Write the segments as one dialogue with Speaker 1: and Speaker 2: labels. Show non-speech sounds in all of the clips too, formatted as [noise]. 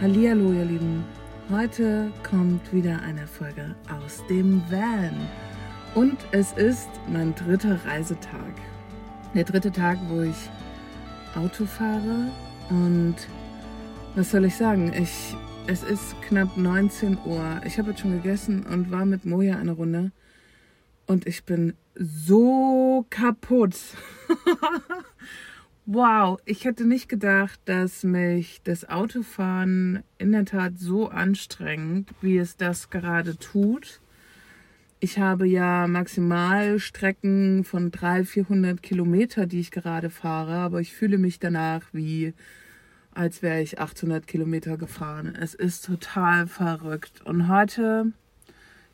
Speaker 1: Hallihallo, ihr Lieben. Heute kommt wieder eine Folge aus dem Van. Und es ist mein dritter Reisetag. Der dritte Tag, wo ich Auto fahre. Und was soll ich sagen? Ich, es ist knapp 19 Uhr. Ich habe jetzt schon gegessen und war mit Moja eine Runde. Und ich bin so kaputt. [laughs] Wow, ich hätte nicht gedacht, dass mich das Autofahren in der Tat so anstrengt, wie es das gerade tut. Ich habe ja Maximalstrecken von 300, 400 Kilometer, die ich gerade fahre, aber ich fühle mich danach wie, als wäre ich 800 Kilometer gefahren. Es ist total verrückt. Und heute,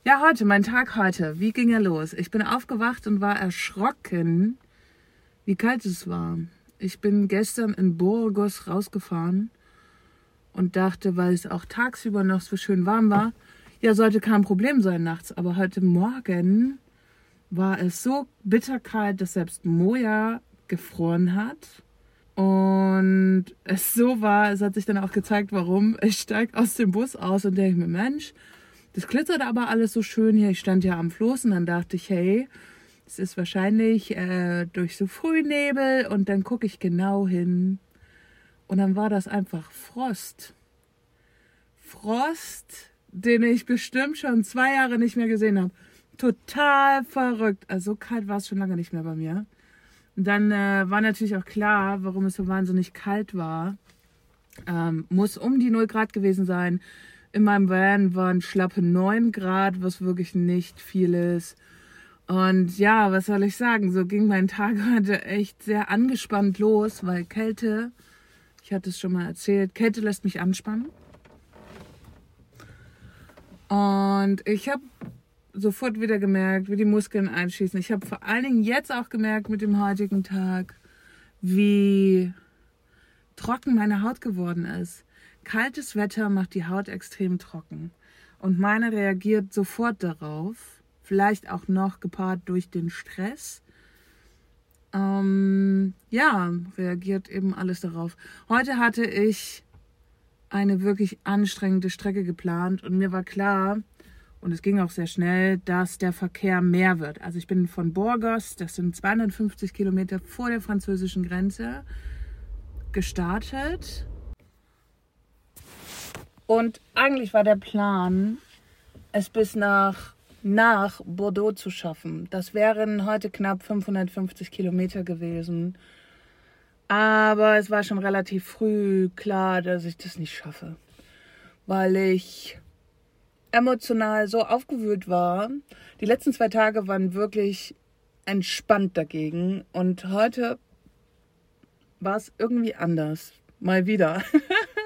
Speaker 1: ja, heute, mein Tag heute, wie ging er los? Ich bin aufgewacht und war erschrocken, wie kalt es war. Ich bin gestern in Burgos rausgefahren und dachte, weil es auch tagsüber noch so schön warm war, ja, sollte kein Problem sein nachts. Aber heute Morgen war es so bitterkalt, dass selbst Moja gefroren hat. Und es so war, es hat sich dann auch gezeigt, warum. Ich steige aus dem Bus aus und denke mir, Mensch, das glitzert aber alles so schön hier. Ich stand ja am Floß und dann dachte ich, hey, es ist wahrscheinlich äh, durch so Frühnebel und dann gucke ich genau hin und dann war das einfach Frost. Frost, den ich bestimmt schon zwei Jahre nicht mehr gesehen habe. Total verrückt. Also so kalt war es schon lange nicht mehr bei mir. Und dann äh, war natürlich auch klar, warum es so wahnsinnig kalt war. Ähm, muss um die 0 Grad gewesen sein. In meinem Van waren schlappe 9 Grad, was wirklich nicht viel ist. Und ja, was soll ich sagen? So ging mein Tag [laughs] heute echt sehr angespannt los, weil Kälte, ich hatte es schon mal erzählt, Kälte lässt mich anspannen. Und ich habe sofort wieder gemerkt, wie die Muskeln einschießen. Ich habe vor allen Dingen jetzt auch gemerkt mit dem heutigen Tag, wie trocken meine Haut geworden ist. Kaltes Wetter macht die Haut extrem trocken. Und meine reagiert sofort darauf vielleicht auch noch gepaart durch den Stress. Ähm, ja, reagiert eben alles darauf. Heute hatte ich eine wirklich anstrengende Strecke geplant und mir war klar, und es ging auch sehr schnell, dass der Verkehr mehr wird. Also ich bin von Burgos, das sind 250 Kilometer vor der französischen Grenze, gestartet. Und eigentlich war der Plan, es bis nach nach Bordeaux zu schaffen. Das wären heute knapp 550 Kilometer gewesen. Aber es war schon relativ früh klar, dass ich das nicht schaffe, weil ich emotional so aufgewühlt war. Die letzten zwei Tage waren wirklich entspannt dagegen und heute war es irgendwie anders. Mal wieder.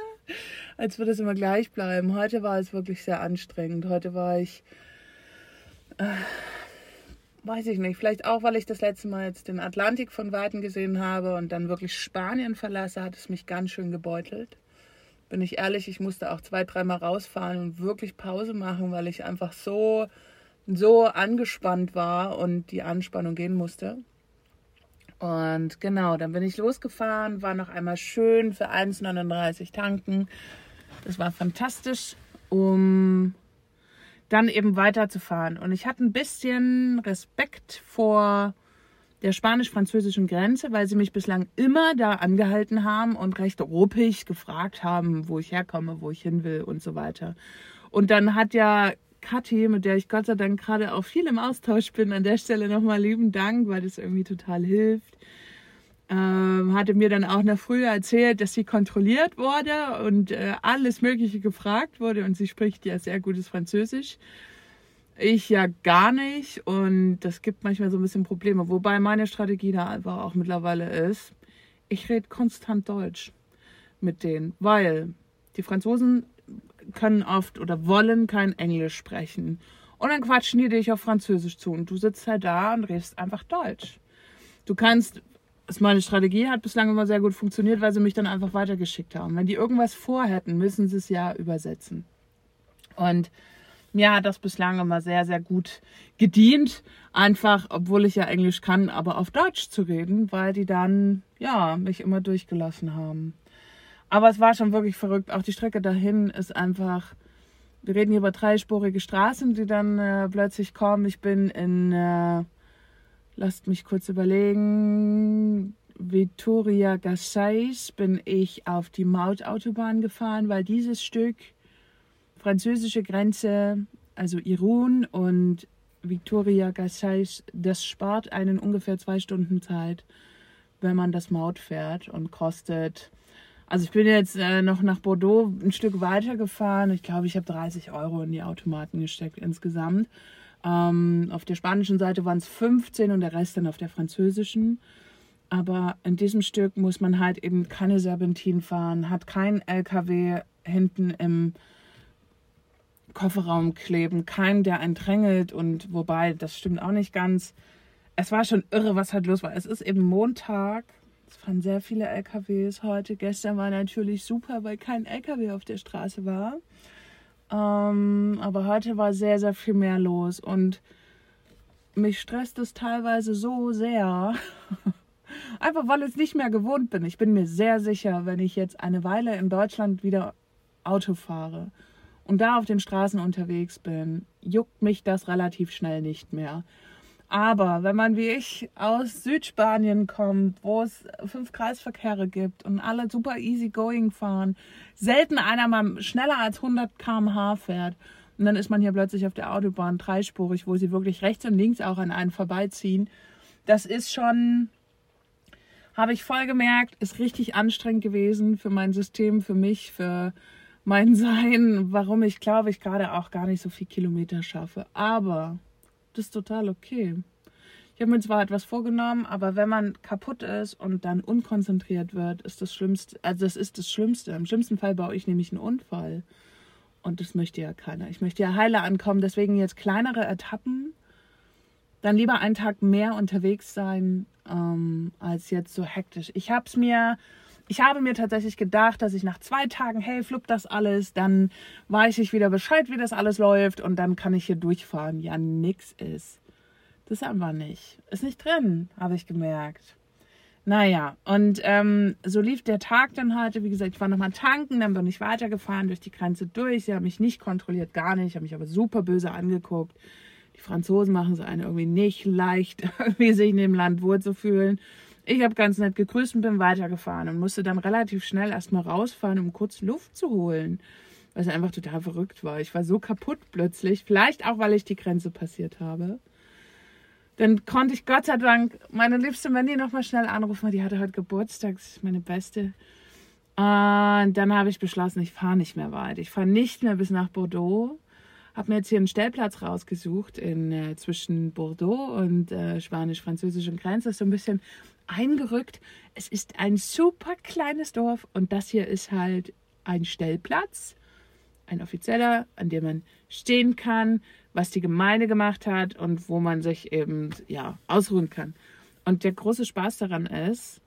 Speaker 1: [laughs] Als würde es immer gleich bleiben. Heute war es wirklich sehr anstrengend. Heute war ich äh, weiß ich nicht, vielleicht auch, weil ich das letzte Mal jetzt den Atlantik von Weitem gesehen habe und dann wirklich Spanien verlasse, hat es mich ganz schön gebeutelt. Bin ich ehrlich, ich musste auch zwei, dreimal rausfahren und wirklich Pause machen, weil ich einfach so, so angespannt war und die Anspannung gehen musste. Und genau, dann bin ich losgefahren, war noch einmal schön für 1,39 tanken. Das war fantastisch, um dann eben weiterzufahren. Und ich hatte ein bisschen Respekt vor der spanisch-französischen Grenze, weil sie mich bislang immer da angehalten haben und recht ruppig gefragt haben, wo ich herkomme, wo ich hin will und so weiter. Und dann hat ja Kathi, mit der ich Gott sei Dank gerade auch viel im Austausch bin, an der Stelle nochmal lieben Dank, weil das irgendwie total hilft ähm, hatte mir dann auch noch früher erzählt, dass sie kontrolliert wurde und äh, alles Mögliche gefragt wurde und sie spricht ja sehr gutes Französisch. Ich ja gar nicht und das gibt manchmal so ein bisschen Probleme. Wobei meine Strategie da einfach auch mittlerweile ist, ich rede konstant Deutsch mit denen, weil die Franzosen können oft oder wollen kein Englisch sprechen. Und dann quatschen die dich auf Französisch zu und du sitzt halt da und redest einfach Deutsch. Du kannst meine Strategie hat bislang immer sehr gut funktioniert, weil sie mich dann einfach weitergeschickt haben. Wenn die irgendwas vorhätten, müssen sie es ja übersetzen. Und mir hat das bislang immer sehr, sehr gut gedient, einfach, obwohl ich ja Englisch kann, aber auf Deutsch zu reden, weil die dann, ja, mich immer durchgelassen haben. Aber es war schon wirklich verrückt. Auch die Strecke dahin ist einfach. Wir reden hier über dreispurige Straßen, die dann äh, plötzlich kommen. Ich bin in, äh, lasst mich kurz überlegen, Vitoria Gasteiz bin ich auf die Mautautobahn gefahren, weil dieses Stück französische Grenze, also Irun und Victoria Gasteiz, das spart einen ungefähr zwei Stunden Zeit, wenn man das Maut fährt und kostet. Also ich bin jetzt äh, noch nach Bordeaux ein Stück weiter gefahren. Ich glaube, ich habe 30 Euro in die Automaten gesteckt insgesamt. Ähm, auf der spanischen Seite waren es 15 und der Rest dann auf der französischen. Aber in diesem Stück muss man halt eben keine Serpentin fahren, hat kein LKW hinten im Kofferraum kleben, keinen, der einen drängelt und wobei, das stimmt auch nicht ganz. Es war schon irre, was halt los war. Es ist eben Montag. Es fahren sehr viele LKWs heute. Gestern war natürlich super, weil kein LKW auf der Straße war. Ähm, aber heute war sehr, sehr viel mehr los und mich stresst es teilweise so sehr. [laughs] Einfach weil ich es nicht mehr gewohnt bin. Ich bin mir sehr sicher, wenn ich jetzt eine Weile in Deutschland wieder Auto fahre und da auf den Straßen unterwegs bin, juckt mich das relativ schnell nicht mehr. Aber wenn man wie ich aus Südspanien kommt, wo es fünf Kreisverkehre gibt und alle super easy going fahren, selten einer mal schneller als 100 km/h fährt und dann ist man hier plötzlich auf der Autobahn dreispurig, wo sie wirklich rechts und links auch an einen vorbeiziehen. Das ist schon, habe ich voll gemerkt, ist richtig anstrengend gewesen für mein System, für mich, für mein Sein, warum ich glaube, ich gerade auch gar nicht so viel Kilometer schaffe. Aber das ist total okay. Ich habe mir zwar etwas vorgenommen, aber wenn man kaputt ist und dann unkonzentriert wird, ist das Schlimmste, also das ist das Schlimmste. Im schlimmsten Fall baue ich nämlich einen Unfall. Und das möchte ja keiner. Ich möchte ja heile ankommen, deswegen jetzt kleinere Etappen. Dann lieber einen Tag mehr unterwegs sein, ähm, als jetzt so hektisch. Ich habe es mir ich habe mir tatsächlich gedacht, dass ich nach zwei Tagen, hey, flupp das alles, dann weiß ich wieder Bescheid, wie das alles läuft und dann kann ich hier durchfahren. Ja, nix ist. Das ist einfach nicht. Ist nicht drin, habe ich gemerkt. Naja, und ähm, so lief der Tag dann heute. Wie gesagt, ich war nochmal tanken, dann bin ich weitergefahren durch die Grenze durch. Sie haben mich nicht kontrolliert, gar nicht, haben mich aber super böse angeguckt. Die Franzosen machen es einen irgendwie nicht leicht, [laughs] irgendwie sich in dem Land wohlzufühlen. Ich habe ganz nett gegrüßt und bin weitergefahren und musste dann relativ schnell erstmal rausfahren, um kurz Luft zu holen. Was einfach total verrückt war. Ich war so kaputt plötzlich. Vielleicht auch, weil ich die Grenze passiert habe. Dann konnte ich Gott sei Dank meine liebste Mandy nochmal schnell anrufen. Die hatte heute Geburtstag. Das ist meine beste. Und dann habe ich beschlossen, ich fahre nicht mehr weit. Ich fahre nicht mehr bis nach Bordeaux. Habe mir jetzt hier einen Stellplatz rausgesucht in, äh, zwischen Bordeaux und äh, spanisch-französischen Grenze. Das ist so ein bisschen eingerückt. Es ist ein super kleines Dorf und das hier ist halt ein Stellplatz, ein offizieller, an dem man stehen kann, was die Gemeinde gemacht hat und wo man sich eben ja ausruhen kann. Und der große Spaß daran ist,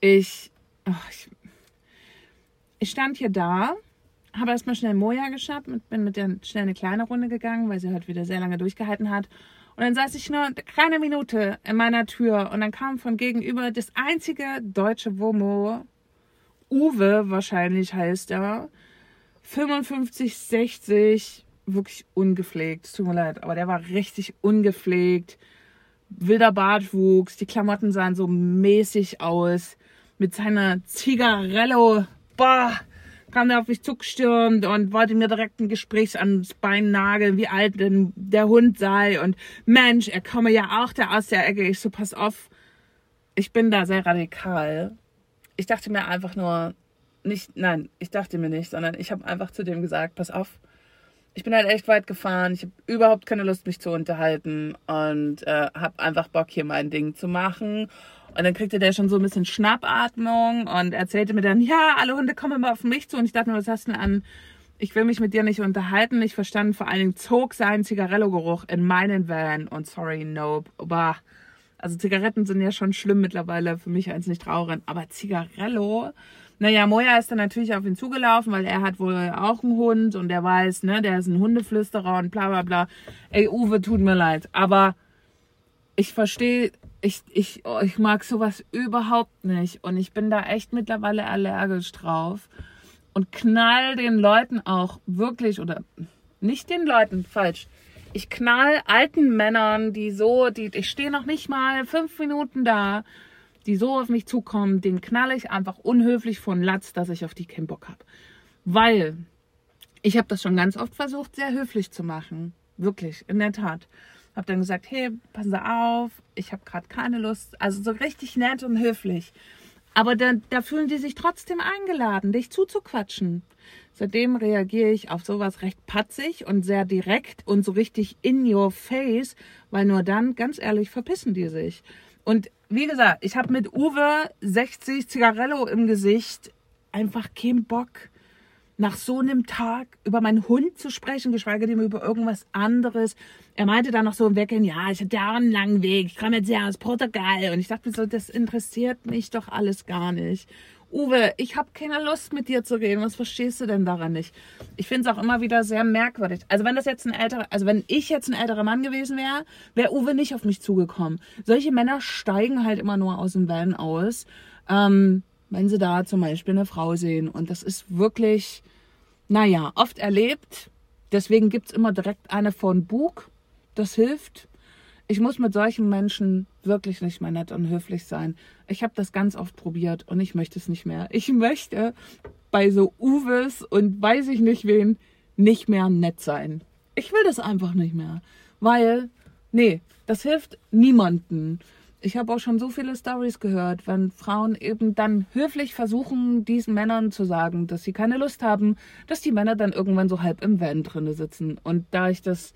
Speaker 1: ich, oh, ich, ich stand hier da, habe erstmal schnell Moja geschafft und bin mit der schnell eine kleine Runde gegangen, weil sie halt wieder sehr lange durchgehalten hat. Und dann saß ich nur keine Minute in meiner Tür. Und dann kam von gegenüber das einzige deutsche Womo, Uwe wahrscheinlich heißt er, 55, 60, wirklich ungepflegt. Tut mir leid, aber der war richtig ungepflegt. Wilder Bartwuchs, die Klamotten sahen so mäßig aus. Mit seiner Zigarello, boah, kam der auf mich zugestürmt und wollte mir direkt ein Gespräch ans Bein nageln, wie alt denn der Hund sei. Und Mensch, er komme ja auch da aus der Ecke. Ich so, pass auf, ich bin da sehr radikal. Ich dachte mir einfach nur, nicht, nein, ich dachte mir nicht, sondern ich habe einfach zu dem gesagt, pass auf, ich bin halt echt weit gefahren, ich habe überhaupt keine Lust, mich zu unterhalten und äh, habe einfach Bock, hier mein Ding zu machen. Und dann kriegte der schon so ein bisschen Schnappatmung und erzählte mir dann, ja, alle Hunde kommen immer auf mich zu. Und ich dachte mir, was hast du denn an? Ich will mich mit dir nicht unterhalten. Ich verstand vor allen Dingen, zog sein Zigarello-Geruch in meinen Van. Und sorry, nope. Bah. Also Zigaretten sind ja schon schlimm mittlerweile für mich als nicht Raucherin. Aber Zigarello, naja, Moja ist dann natürlich auf ihn zugelaufen, weil er hat wohl auch einen Hund und der weiß, ne, der ist ein Hundeflüsterer und bla bla bla. Ey, Uwe, tut mir leid. Aber ich verstehe ich, ich, oh, ich mag sowas überhaupt nicht. Und ich bin da echt mittlerweile allergisch drauf. Und knall den Leuten auch wirklich, oder nicht den Leuten, falsch. Ich knall alten Männern, die so, die, ich stehe noch nicht mal fünf Minuten da, die so auf mich zukommen, den knall ich einfach unhöflich von Latz, dass ich auf die keinen Bock habe. Weil ich habe das schon ganz oft versucht, sehr höflich zu machen. Wirklich, in der Tat. Habe dann gesagt, hey, passen Sie auf, ich habe gerade keine Lust. Also so richtig nett und höflich. Aber da, da fühlen die sich trotzdem eingeladen, dich zuzuquatschen. Seitdem reagiere ich auf sowas recht patzig und sehr direkt und so richtig in your face, weil nur dann, ganz ehrlich, verpissen die sich. Und wie gesagt, ich habe mit Uwe 60 Zigarello im Gesicht einfach keinen Bock nach so einem Tag über meinen Hund zu sprechen, geschweige denn über irgendwas anderes. Er meinte dann noch so im Weggehen, ja, ich hatte ja einen langen Weg, ich komme jetzt ja aus Portugal. Und ich dachte mir so, das interessiert mich doch alles gar nicht. Uwe, ich habe keine Lust mit dir zu reden. Was verstehst du denn daran nicht? Ich finde es auch immer wieder sehr merkwürdig. Also wenn das jetzt ein älterer, also wenn ich jetzt ein älterer Mann gewesen wäre, wäre Uwe nicht auf mich zugekommen. Solche Männer steigen halt immer nur aus dem Van aus. Ähm, wenn sie da zum Beispiel eine Frau sehen. Und das ist wirklich, naja, oft erlebt. Deswegen gibt es immer direkt eine von Bug. Das hilft. Ich muss mit solchen Menschen wirklich nicht mehr nett und höflich sein. Ich habe das ganz oft probiert und ich möchte es nicht mehr. Ich möchte bei so Uwes und weiß ich nicht wen nicht mehr nett sein. Ich will das einfach nicht mehr. Weil, nee, das hilft niemanden ich habe auch schon so viele Stories gehört, wenn Frauen eben dann höflich versuchen, diesen Männern zu sagen, dass sie keine Lust haben, dass die Männer dann irgendwann so halb im Van drinne sitzen. Und da ich das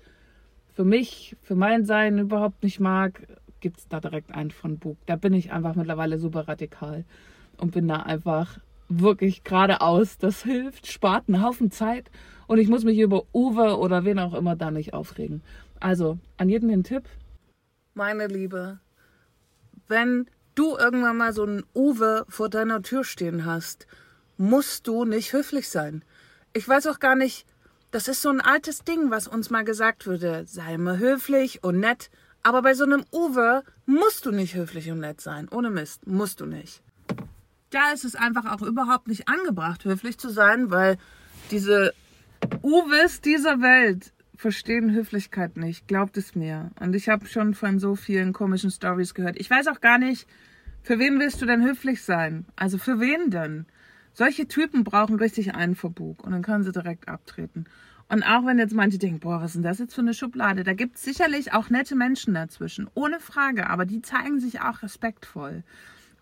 Speaker 1: für mich, für mein Sein überhaupt nicht mag, gibt es da direkt einen von Bug. Da bin ich einfach mittlerweile super radikal und bin da einfach wirklich geradeaus. Das hilft, spart einen Haufen Zeit und ich muss mich über Uwe oder wen auch immer da nicht aufregen. Also an jeden den Tipp. Meine Liebe, wenn du irgendwann mal so einen Uwe vor deiner Tür stehen hast, musst du nicht höflich sein. Ich weiß auch gar nicht, das ist so ein altes Ding, was uns mal gesagt würde. Sei mal höflich und nett. Aber bei so einem Uwe musst du nicht höflich und nett sein. Ohne Mist, musst du nicht. Da ist es einfach auch überhaupt nicht angebracht, höflich zu sein, weil diese Uwes dieser Welt verstehen Höflichkeit nicht, glaubt es mir. Und ich habe schon von so vielen komischen Stories gehört. Ich weiß auch gar nicht, für wen willst du denn höflich sein? Also für wen denn? Solche Typen brauchen richtig einen Verbug und dann können sie direkt abtreten. Und auch wenn jetzt manche denken, boah, was ist denn das jetzt für eine Schublade? Da gibt es sicherlich auch nette Menschen dazwischen, ohne Frage, aber die zeigen sich auch respektvoll.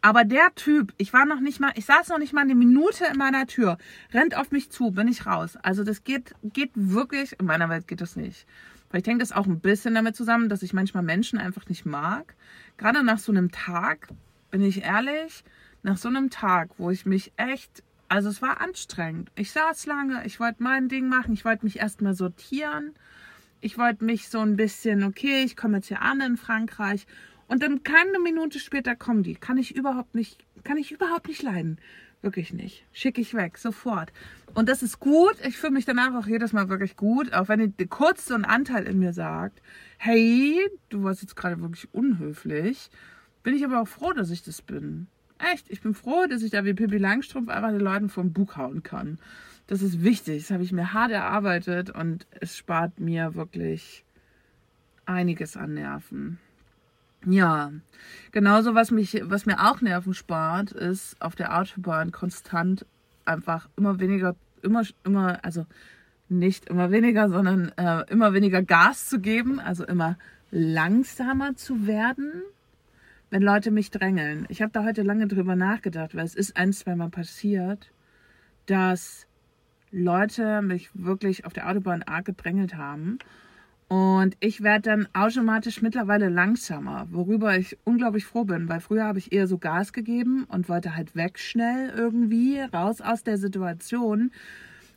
Speaker 1: Aber der Typ, ich war noch nicht mal, ich saß noch nicht mal eine Minute in meiner Tür, rennt auf mich zu, bin ich raus. Also das geht, geht wirklich, in meiner Welt geht das nicht. Weil ich denke, das auch ein bisschen damit zusammen, dass ich manchmal Menschen einfach nicht mag. Gerade nach so einem Tag, bin ich ehrlich, nach so einem Tag, wo ich mich echt, also es war anstrengend. Ich saß lange, ich wollte mein Ding machen, ich wollte mich erstmal sortieren. Ich wollte mich so ein bisschen, okay, ich komme jetzt hier an in Frankreich und dann keine Minute später kommen die. Kann ich überhaupt nicht, kann ich überhaupt nicht leiden. Wirklich nicht. Schicke ich weg, sofort. Und das ist gut. Ich fühle mich danach auch jedes Mal wirklich gut, auch wenn kurz so ein Anteil in mir sagt, hey, du warst jetzt gerade wirklich unhöflich. Bin ich aber auch froh, dass ich das bin. Echt, ich bin froh, dass ich da wie Pippi Langstrumpf einfach den Leuten vom Bug hauen kann. Das ist wichtig. Das habe ich mir hart erarbeitet und es spart mir wirklich einiges an Nerven. Ja, genauso was mich, was mir auch Nerven spart, ist auf der Autobahn konstant einfach immer weniger, immer, immer, also nicht immer weniger, sondern äh, immer weniger Gas zu geben, also immer langsamer zu werden, wenn Leute mich drängeln. Ich habe da heute lange drüber nachgedacht, weil es ist ein, zwei Mal passiert, dass Leute mich wirklich auf der Autobahn arg gedrängelt haben und ich werde dann automatisch mittlerweile langsamer, worüber ich unglaublich froh bin, weil früher habe ich eher so Gas gegeben und wollte halt weg schnell irgendwie, raus aus der Situation.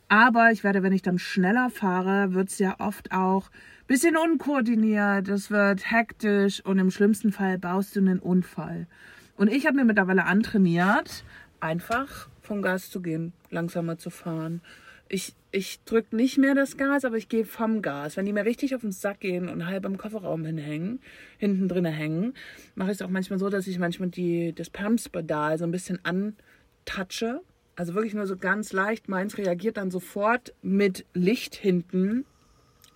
Speaker 1: Aber ich werde, wenn ich dann schneller fahre, wird es ja oft auch ein bisschen unkoordiniert, es wird hektisch und im schlimmsten Fall baust du einen Unfall. Und ich habe mir mittlerweile antrainiert, einfach vom Gas zu gehen, langsamer zu fahren Ich, ich drücke nicht mehr das Gas, aber ich gehe vom Gas. Wenn die mir richtig auf den Sack gehen und halb im Kofferraum hinhängen, hinten drin hängen, mache ich es auch manchmal so, dass ich manchmal die, das Bremspedal so ein bisschen antatsche. Also wirklich nur so ganz leicht. Meins reagiert dann sofort mit Licht hinten.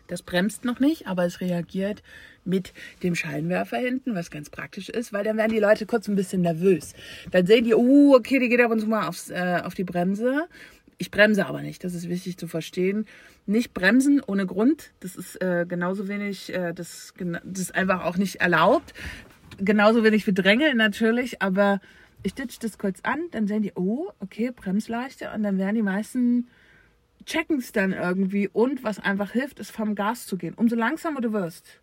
Speaker 1: Das bremst noch nicht, aber es reagiert mit dem Scheinwerfer hinten, was ganz praktisch ist, weil dann werden die Leute kurz ein bisschen nervös. Dann sehen die, oh, okay, die geht ab und zu mal aufs, äh, auf die Bremse. Ich bremse aber nicht, das ist wichtig zu verstehen. Nicht bremsen ohne Grund, das ist äh, genauso wenig, äh, das, das ist einfach auch nicht erlaubt. Genauso wenig wie Drängeln natürlich, aber ich ditch das kurz an, dann sehen die, oh, okay, Bremsleichte und dann werden die meisten checken es dann irgendwie und was einfach hilft, ist vom Gas zu gehen. Umso langsamer du wirst,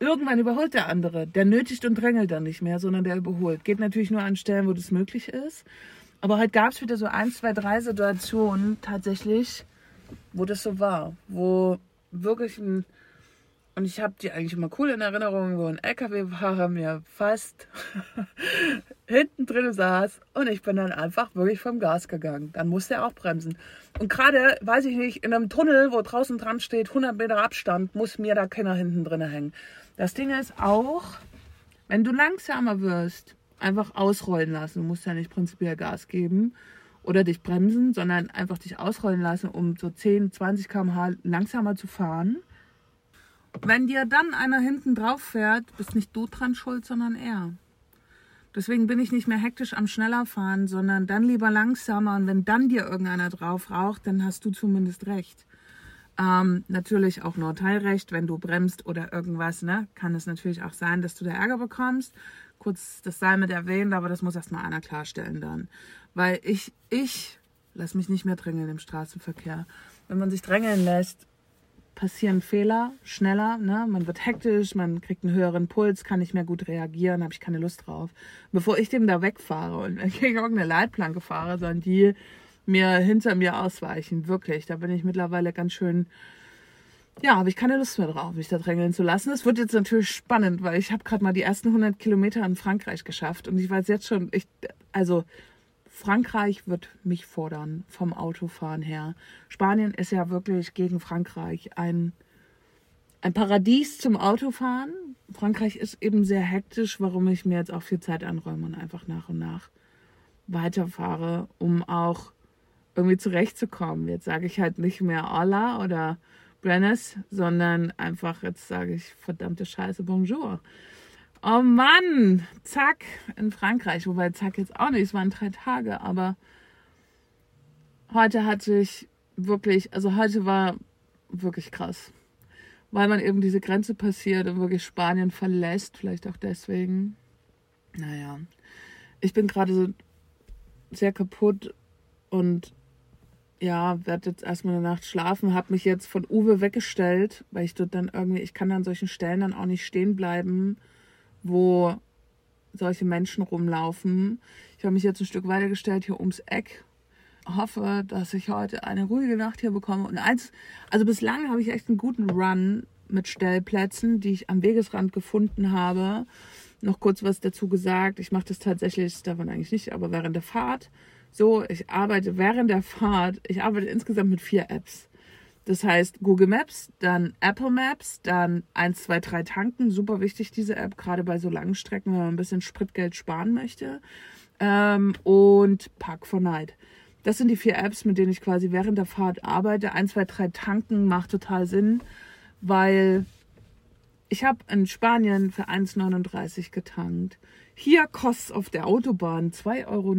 Speaker 1: Irgendwann überholt der andere. Der nötigt und drängelt dann nicht mehr, sondern der überholt. Geht natürlich nur an Stellen, wo das möglich ist. Aber heute gab es wieder so ein, zwei, drei Situationen tatsächlich, wo das so war. Wo wirklich ein, und ich habe die eigentlich immer cool in Erinnerung, wo ein LKW-Fahrer [laughs] mir fast [laughs] hinten drin saß und ich bin dann einfach wirklich vom Gas gegangen. Dann musste er auch bremsen. Und gerade, weiß ich nicht, in einem Tunnel, wo draußen dran steht, 100 Meter Abstand, muss mir da keiner hinten drin hängen. Das Ding ist auch, wenn du langsamer wirst, einfach ausrollen lassen. Du musst ja nicht prinzipiell Gas geben oder dich bremsen, sondern einfach dich ausrollen lassen, um so 10, 20 km/h langsamer zu fahren. Wenn dir dann einer hinten drauf fährt, bist nicht du dran schuld, sondern er. Deswegen bin ich nicht mehr hektisch am schneller fahren, sondern dann lieber langsamer. Und wenn dann dir irgendeiner drauf raucht, dann hast du zumindest recht. Ähm, natürlich auch nur Teilrecht, wenn du bremst oder irgendwas, ne, kann es natürlich auch sein, dass du da Ärger bekommst. Kurz das sei mit erwähnt, aber das muss erstmal einer klarstellen dann. Weil ich, ich lass mich nicht mehr drängeln im Straßenverkehr. Wenn man sich drängeln lässt, passieren Fehler schneller, ne? Man wird hektisch, man kriegt einen höheren Puls, kann nicht mehr gut reagieren, habe ich keine Lust drauf. Bevor ich dem da wegfahre und [laughs] gegen irgendeine Leitplanke fahre, sollen die mir hinter mir ausweichen. Wirklich, da bin ich mittlerweile ganz schön. Ja, habe ich keine Lust mehr drauf, mich da drängeln zu lassen. Es wird jetzt natürlich spannend, weil ich habe gerade mal die ersten 100 Kilometer in Frankreich geschafft und ich weiß jetzt schon, ich, also Frankreich wird mich fordern vom Autofahren her. Spanien ist ja wirklich gegen Frankreich ein, ein Paradies zum Autofahren. Frankreich ist eben sehr hektisch, warum ich mir jetzt auch viel Zeit anräume und einfach nach und nach weiterfahre, um auch irgendwie zurechtzukommen. Jetzt sage ich halt nicht mehr Hola oder Buenos, sondern einfach, jetzt sage ich verdammte Scheiße, Bonjour. Oh Mann, zack, in Frankreich. Wobei zack jetzt auch nicht, es waren drei Tage, aber heute hatte ich wirklich, also heute war wirklich krass. Weil man eben diese Grenze passiert und wirklich Spanien verlässt, vielleicht auch deswegen. Naja, ich bin gerade so sehr kaputt und ja, werde jetzt erstmal eine Nacht schlafen, habe mich jetzt von Uwe weggestellt, weil ich dort dann irgendwie, ich kann an solchen Stellen dann auch nicht stehen bleiben wo solche Menschen rumlaufen. Ich habe mich jetzt ein Stück weitergestellt hier ums Eck. Hoffe, dass ich heute eine ruhige Nacht hier bekomme. Und eins, also bislang habe ich echt einen guten Run mit Stellplätzen, die ich am Wegesrand gefunden habe. Noch kurz was dazu gesagt. Ich mache das tatsächlich, davon eigentlich nicht, aber während der Fahrt. So, ich arbeite während der Fahrt. Ich arbeite insgesamt mit vier Apps. Das heißt Google Maps, dann Apple Maps, dann 1, 2, 3 tanken. Super wichtig, diese App, gerade bei so langen Strecken, wenn man ein bisschen Spritgeld sparen möchte. Ähm, und Park for Night. Das sind die vier Apps, mit denen ich quasi während der Fahrt arbeite. 1, 2, 3 tanken macht total Sinn, weil ich habe in Spanien für 1,39 getankt. Hier kostet auf der Autobahn 2,09 Euro.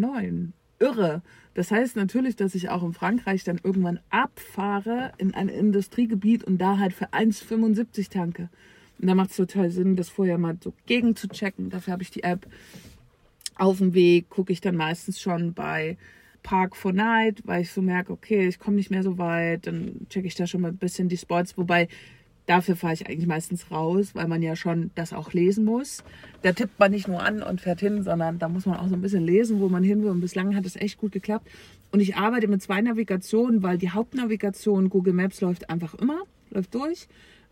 Speaker 1: Irre. Das heißt natürlich, dass ich auch in Frankreich dann irgendwann abfahre in ein Industriegebiet und da halt für 1,75 tanke. Und da macht es total Sinn, das vorher mal so gegen zu checken. Dafür habe ich die App. Auf dem Weg gucke ich dann meistens schon bei Park for Night, weil ich so merke, okay, ich komme nicht mehr so weit. Dann checke ich da schon mal ein bisschen die Spots. Wobei Dafür fahre ich eigentlich meistens raus, weil man ja schon das auch lesen muss. Da tippt man nicht nur an und fährt hin, sondern da muss man auch so ein bisschen lesen, wo man hin will. Und bislang hat es echt gut geklappt. Und ich arbeite mit zwei Navigationen, weil die Hauptnavigation Google Maps läuft einfach immer, läuft durch.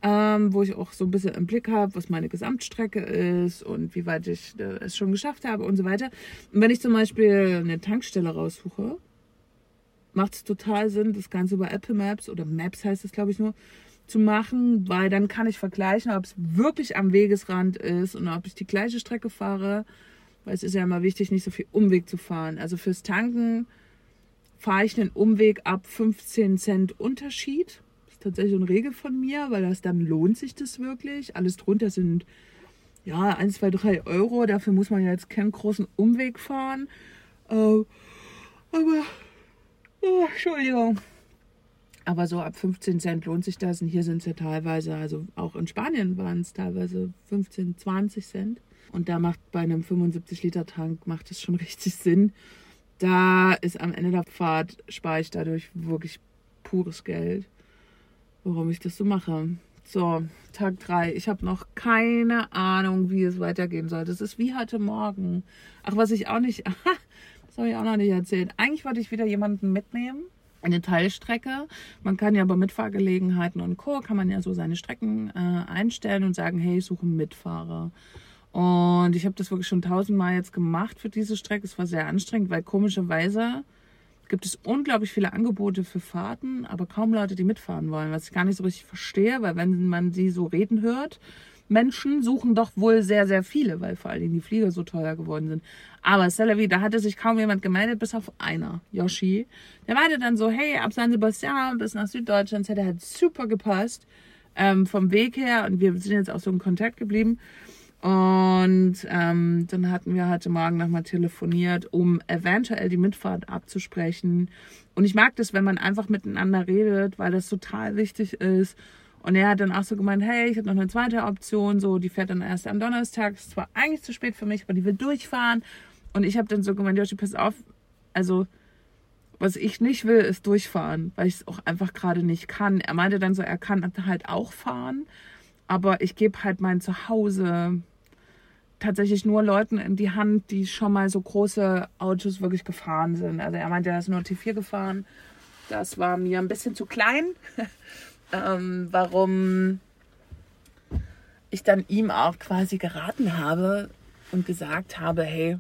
Speaker 1: Ähm, wo ich auch so ein bisschen im Blick habe, was meine Gesamtstrecke ist und wie weit ich äh, es schon geschafft habe und so weiter. Und wenn ich zum Beispiel eine Tankstelle raussuche, macht es total Sinn, das Ganze über Apple Maps oder Maps heißt es, glaube ich, nur, zu machen, weil dann kann ich vergleichen, ob es wirklich am Wegesrand ist und ob ich die gleiche Strecke fahre. Weil es ist ja immer wichtig, nicht so viel Umweg zu fahren. Also fürs Tanken fahre ich einen Umweg ab 15 Cent Unterschied. Das ist tatsächlich eine Regel von mir, weil das dann lohnt sich das wirklich. Alles drunter sind ja 1, 2, 3 Euro. Dafür muss man ja jetzt keinen großen Umweg fahren. Äh, aber, oh, Entschuldigung. Aber so ab 15 Cent lohnt sich das. Und hier sind es ja teilweise, also auch in Spanien waren es teilweise 15, 20 Cent. Und da macht bei einem 75-Liter-Tank macht es schon [laughs] richtig Sinn. Da ist am Ende der Fahrt, spare ich dadurch wirklich pures Geld, warum ich das so mache. So, Tag 3. Ich habe noch keine Ahnung, wie es weitergehen soll. Das ist wie heute Morgen. Ach, was ich auch nicht, [laughs] das habe ich auch noch nicht erzählt. Eigentlich wollte ich wieder jemanden mitnehmen eine Teilstrecke. Man kann ja bei Mitfahrgelegenheiten und Co. kann man ja so seine Strecken äh, einstellen und sagen, hey, ich suche einen Mitfahrer. Und ich habe das wirklich schon tausendmal jetzt gemacht für diese Strecke. Es war sehr anstrengend, weil komischerweise gibt es unglaublich viele Angebote für Fahrten, aber kaum Leute, die mitfahren wollen, was ich gar nicht so richtig verstehe, weil wenn man sie so reden hört, Menschen suchen doch wohl sehr, sehr viele, weil vor allen Dingen die Flieger so teuer geworden sind. Aber Celavi, da hatte sich kaum jemand gemeldet, bis auf einer, Yoshi. Der meinte dann so, hey, ab San Sebastian bis nach Süddeutschland, das hätte halt super gepasst ähm, vom Weg her und wir sind jetzt auch so in Kontakt geblieben. Und ähm, dann hatten wir heute Morgen nochmal telefoniert, um eventuell die Mitfahrt abzusprechen. Und ich mag das, wenn man einfach miteinander redet, weil das total wichtig ist. Und er hat dann auch so gemeint, hey, ich habe noch eine zweite Option, so, die fährt dann erst am Donnerstag. Ist zwar eigentlich zu spät für mich, aber die will durchfahren. Und ich habe dann so gemeint, Joshi, pass auf, also was ich nicht will, ist durchfahren, weil ich es auch einfach gerade nicht kann. Er meinte dann so, er kann halt auch fahren, aber ich gebe halt mein Zuhause tatsächlich nur Leuten in die Hand, die schon mal so große Autos wirklich gefahren sind. Also er meinte, er ist nur T4 gefahren. Das war mir ein bisschen zu klein. [laughs] ähm, warum ich dann ihm auch quasi geraten habe und gesagt habe, hey,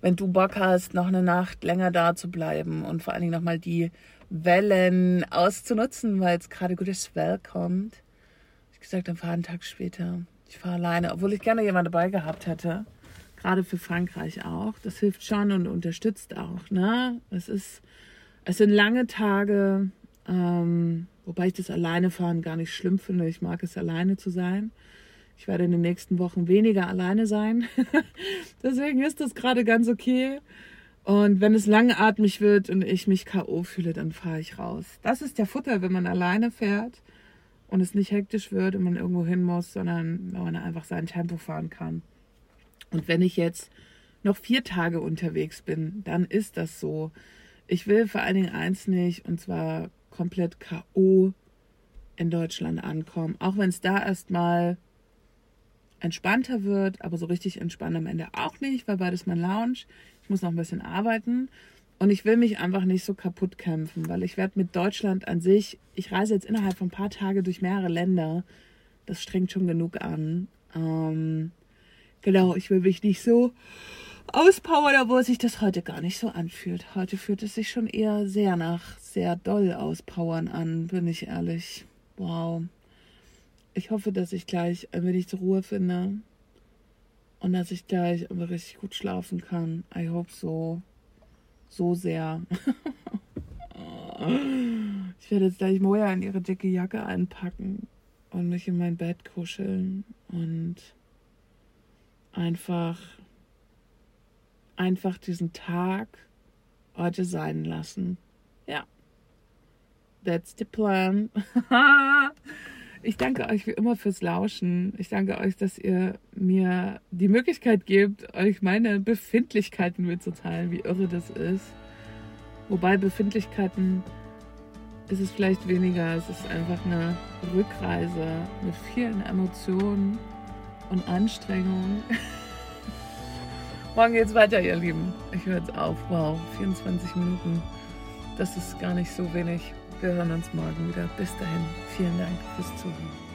Speaker 1: wenn du Bock hast, noch eine Nacht länger da zu bleiben und vor allen Dingen nochmal die Wellen auszunutzen, weil es gerade gutes Swell kommt. Ich gesagt, dann fahre einen Tag später. Ich fahre alleine, obwohl ich gerne jemanden dabei gehabt hätte. Gerade für Frankreich auch. Das hilft schon und unterstützt auch. Ne? Es, ist, es sind lange Tage, ähm, wobei ich das alleine fahren gar nicht schlimm finde. Ich mag es, alleine zu sein. Ich werde in den nächsten Wochen weniger alleine sein. [laughs] Deswegen ist das gerade ganz okay. Und wenn es langatmig wird und ich mich K.O. fühle, dann fahre ich raus. Das ist der Futter, wenn man alleine fährt und es nicht hektisch wird und man irgendwo hin muss, sondern wenn man einfach sein Tempo fahren kann. Und wenn ich jetzt noch vier Tage unterwegs bin, dann ist das so. Ich will vor allen Dingen eins nicht, und zwar komplett K.O. in Deutschland ankommen. Auch wenn es da erstmal entspannter wird, aber so richtig entspannt am Ende auch nicht, weil beides mein Lounge. Ich muss noch ein bisschen arbeiten. Und ich will mich einfach nicht so kaputt kämpfen, weil ich werde mit Deutschland an sich, ich reise jetzt innerhalb von ein paar Tagen durch mehrere Länder. Das strengt schon genug an. Ähm, genau, ich will mich nicht so auspowern, obwohl sich das heute gar nicht so anfühlt. Heute fühlt es sich schon eher sehr nach sehr doll auspowern an, bin ich ehrlich. Wow. Ich hoffe, dass ich gleich ein wenig zur Ruhe finde und dass ich gleich aber richtig gut schlafen kann. I hope so so sehr. [laughs] ich werde jetzt gleich Moja in ihre dicke Jacke einpacken und mich in mein Bett kuscheln und einfach, einfach diesen Tag heute sein lassen. Ja. That's the plan. [laughs] Ich danke euch wie immer fürs Lauschen. Ich danke euch, dass ihr mir die Möglichkeit gebt, euch meine Befindlichkeiten mitzuteilen, wie irre das ist. Wobei Befindlichkeiten ist es vielleicht weniger. Es ist einfach eine Rückreise mit vielen Emotionen und Anstrengungen. [laughs] Morgen geht's weiter, ihr Lieben. Ich höre jetzt auf. Wow, 24 Minuten. Das ist gar nicht so wenig. Wir hören uns morgen wieder. Bis dahin, vielen Dank fürs Zuhören.